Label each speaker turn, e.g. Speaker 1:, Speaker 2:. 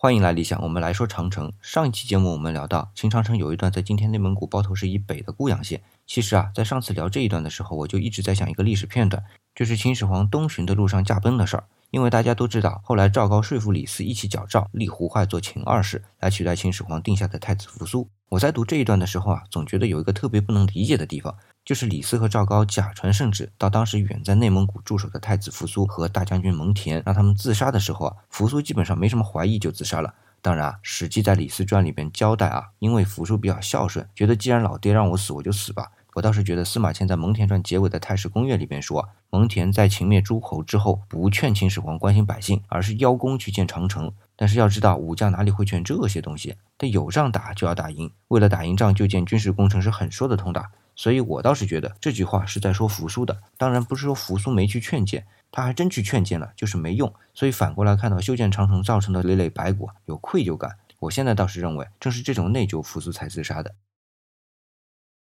Speaker 1: 欢迎来理想，我们来说长城。上一期节目我们聊到秦长城有一段在今天内蒙古包头市以北的固阳县。其实啊，在上次聊这一段的时候，我就一直在想一个历史片段，就是秦始皇东巡的路上驾崩的事儿。因为大家都知道，后来赵高说服李斯一起矫诏立胡亥做秦二世，来取代秦始皇定下的太子扶苏。我在读这一段的时候啊，总觉得有一个特别不能理解的地方。就是李斯和赵高假传圣旨到当时远在内蒙古驻守的太子扶苏和大将军蒙恬，让他们自杀的时候啊，扶苏基本上没什么怀疑就自杀了。当然啊，《史记》在《李斯传》里边交代啊，因为扶苏比较孝顺，觉得既然老爹让我死，我就死吧。我倒是觉得司马迁在《蒙恬传》结尾的《太史公约》里边说，蒙恬在秦灭诸侯之后，不劝秦始皇关心百姓，而是邀功去建长城。但是要知道，武将哪里会劝这些东西？但有仗打就要打赢，为了打赢仗就建军事工程是很说得通的。所以我倒是觉得这句话是在说扶苏的，当然不是说扶苏没去劝谏，他还真去劝谏了，就是没用。所以反过来看到修建长城造成的累累白骨，有愧疚感。我现在倒是认为，正是这种内疚，扶苏才自杀的。